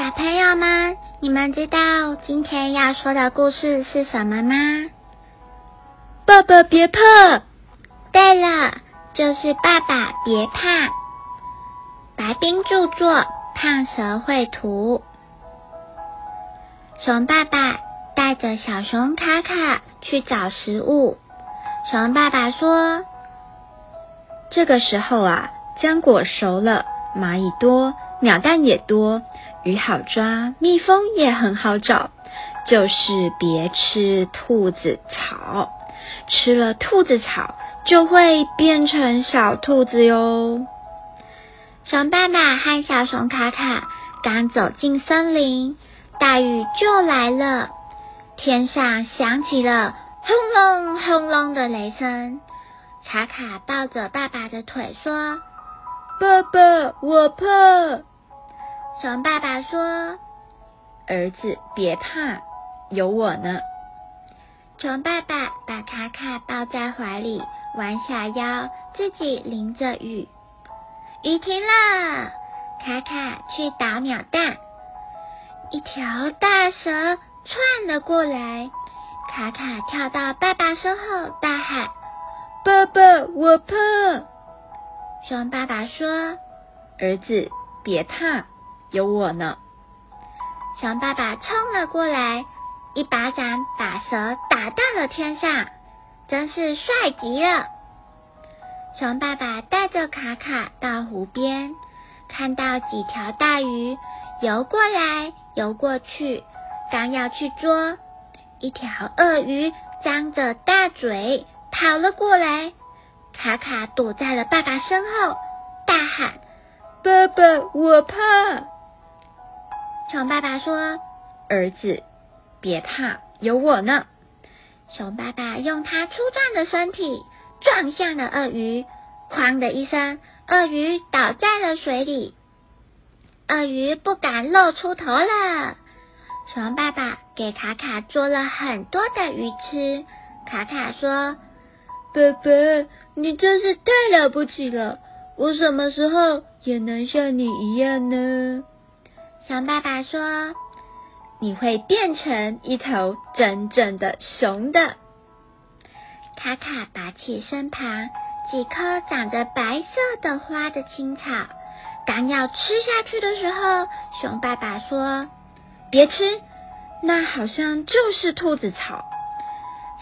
小朋友们，你们知道今天要说的故事是什么吗？爸爸别怕。对了，就是爸爸别怕。白冰著作，胖蛇绘图。熊爸爸带着小熊卡卡去找食物。熊爸爸说：“这个时候啊，浆果熟了，蚂蚁多，鸟蛋也多。”鱼好抓，蜜蜂也很好找，就是别吃兔子草，吃了兔子草就会变成小兔子哟。熊爸爸和小熊卡卡刚走进森林，大雨就来了，天上响起了轰隆轰隆的雷声。卡卡抱着爸爸的腿说：“爸爸，我怕。”熊爸爸说：“儿子别怕，有我呢。”熊爸爸把卡卡抱在怀里，弯下腰，自己淋着雨。雨停了，卡卡去打鸟蛋。一条大蛇窜了过来，卡卡跳到爸爸身后，大喊：“爸爸，我怕！”熊爸爸说：“儿子别怕。”有我呢！熊爸爸冲了过来，一巴掌把蛇打到了天上，真是帅极了。熊爸爸带着卡卡到湖边，看到几条大鱼游过来游过去，刚要去捉，一条鳄鱼张着大嘴跑了过来，卡卡躲在了爸爸身后，大喊：“爸爸，我怕！”熊爸爸说：“儿子，别怕，有我呢。”熊爸爸用他粗壮的身体撞向了鳄鱼，哐的一声，鳄鱼倒在了水里。鳄鱼不敢露出头了。熊爸爸给卡卡捉了很多的鱼吃。卡卡说：“爸爸，你真是太了不起了！我什么时候也能像你一样呢？”熊爸爸说：“你会变成一头真正的熊的。”卡卡拔起身旁几颗长着白色的花的青草，刚要吃下去的时候，熊爸爸说：“别吃，那好像就是兔子草。”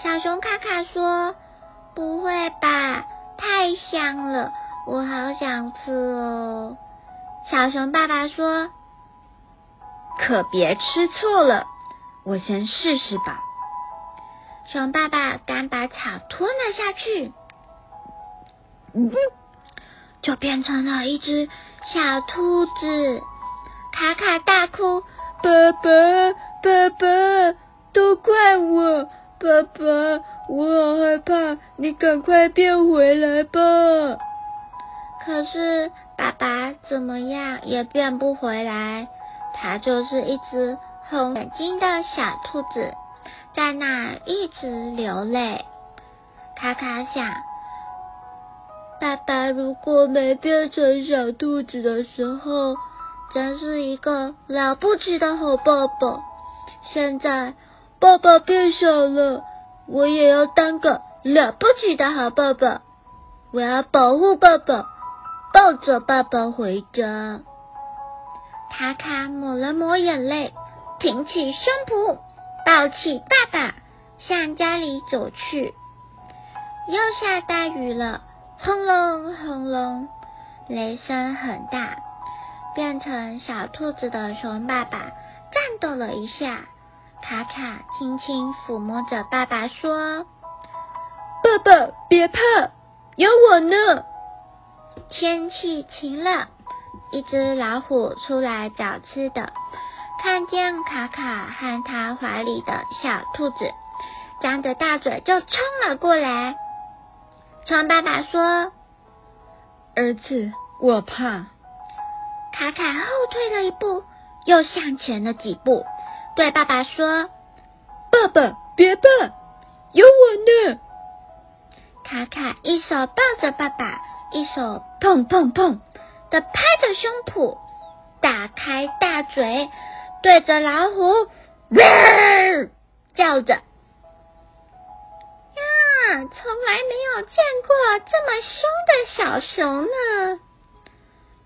小熊卡卡说：“不会吧，太香了，我好想吃哦。”小熊爸爸说。可别吃错了，我先试试吧。熊爸爸刚把草吞了下去，嗯，就变成了一只小兔子。卡卡大哭：“爸爸，爸爸，都怪我！爸爸，我好害怕，你赶快变回来吧。”可是爸爸怎么样也变不回来。它就是一只红眼睛的小兔子，在那一直流泪。卡卡想，爸爸如果没变成小兔子的时候，真是一个了不起的好爸爸。现在爸爸变小了，我也要当个了不起的好爸爸。我要保护爸爸，抱着爸爸回家。卡卡抹了抹眼泪，挺起胸脯，抱起爸爸，向家里走去。又下大雨了，轰隆轰隆，雷声很大。变成小兔子的熊爸爸颤抖了一下。卡卡轻轻抚摸着爸爸说：“爸爸别怕，有我呢。”天气晴了。一只老虎出来找吃的，看见卡卡和他怀里的小兔子，张着大嘴就冲了过来。熊爸爸说：“儿子，我怕。”卡卡后退了一步，又向前了几步，对爸爸说：“爸爸，别怕，有我呢。”卡卡一手抱着爸爸，一手砰砰砰的拍着胸脯，打开大嘴，对着老虎叫着。呀从来没有见过这么凶的小熊呢！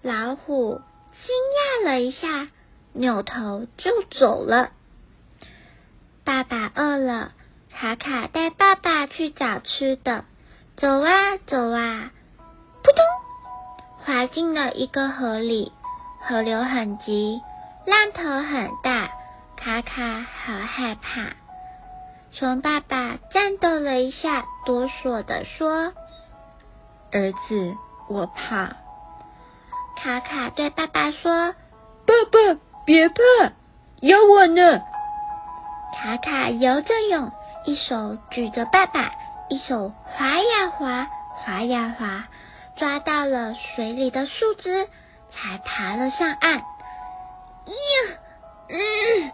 老虎惊讶了一下，扭头就走了。爸爸饿了，卡卡带爸爸去找吃的。走啊走啊，扑通，滑进了一个河里。河流很急，浪头很大，卡卡好害怕。熊爸爸颤抖了一下，哆嗦的说：“儿子，我怕。”卡卡对爸爸说：“爸爸，别怕，有我呢。”卡卡游着泳，一手举着爸爸，一手划呀划，划呀划，抓到了水里的树枝，才爬了上岸。呀，嗯。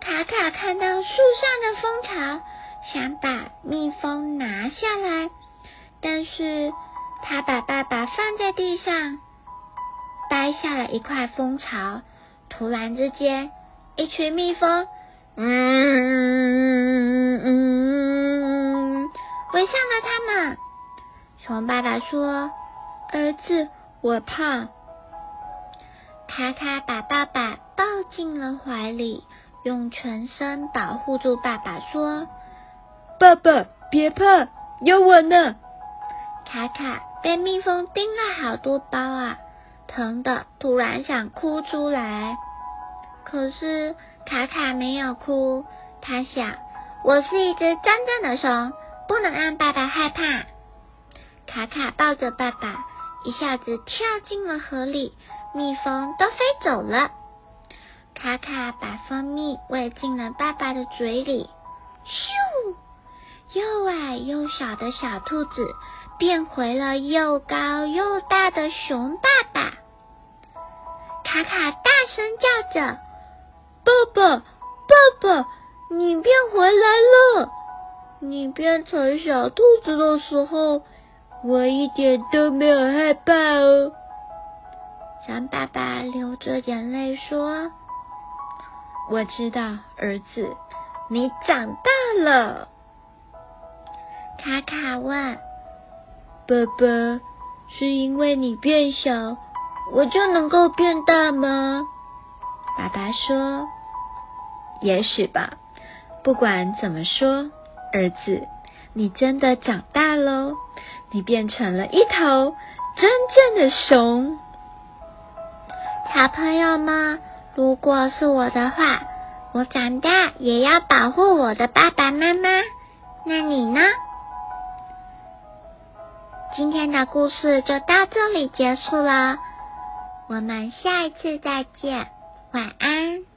卡卡看到树上的蜂巢，想把蜜蜂拿下来，但是他把爸爸放在地上，掰下了一块蜂巢。突然之间，一群蜜蜂，嗯嗯，围上了他们。熊爸爸说：“儿子，我怕。”卡卡把爸爸抱进了怀里。用全身保护住爸爸，说：“爸爸别怕，有我呢。”卡卡被蜜蜂叮了好多包啊，疼的突然想哭出来。可是卡卡没有哭，他想：“我是一只真正的熊，不能让爸爸害怕。”卡卡抱着爸爸，一下子跳进了河里，蜜蜂都飞走了。卡卡把蜂蜜喂进了爸爸的嘴里，咻！又矮又小的小兔子变回了又高又大的熊爸爸。卡卡大声叫着：“爸爸，爸爸，你变回来了！你变成小兔子的时候，我一点都没有害怕哦。”熊爸爸流着眼泪说。我知道，儿子，你长大了。卡卡问：“爸爸，是因为你变小，我就能够变大吗？”爸爸说：“也许吧。不管怎么说，儿子，你真的长大喽！你变成了一头真正的熊。”小朋友们。如果是我的话，我长大也要保护我的爸爸妈妈。那你呢？今天的故事就到这里结束了，我们下一次再见，晚安。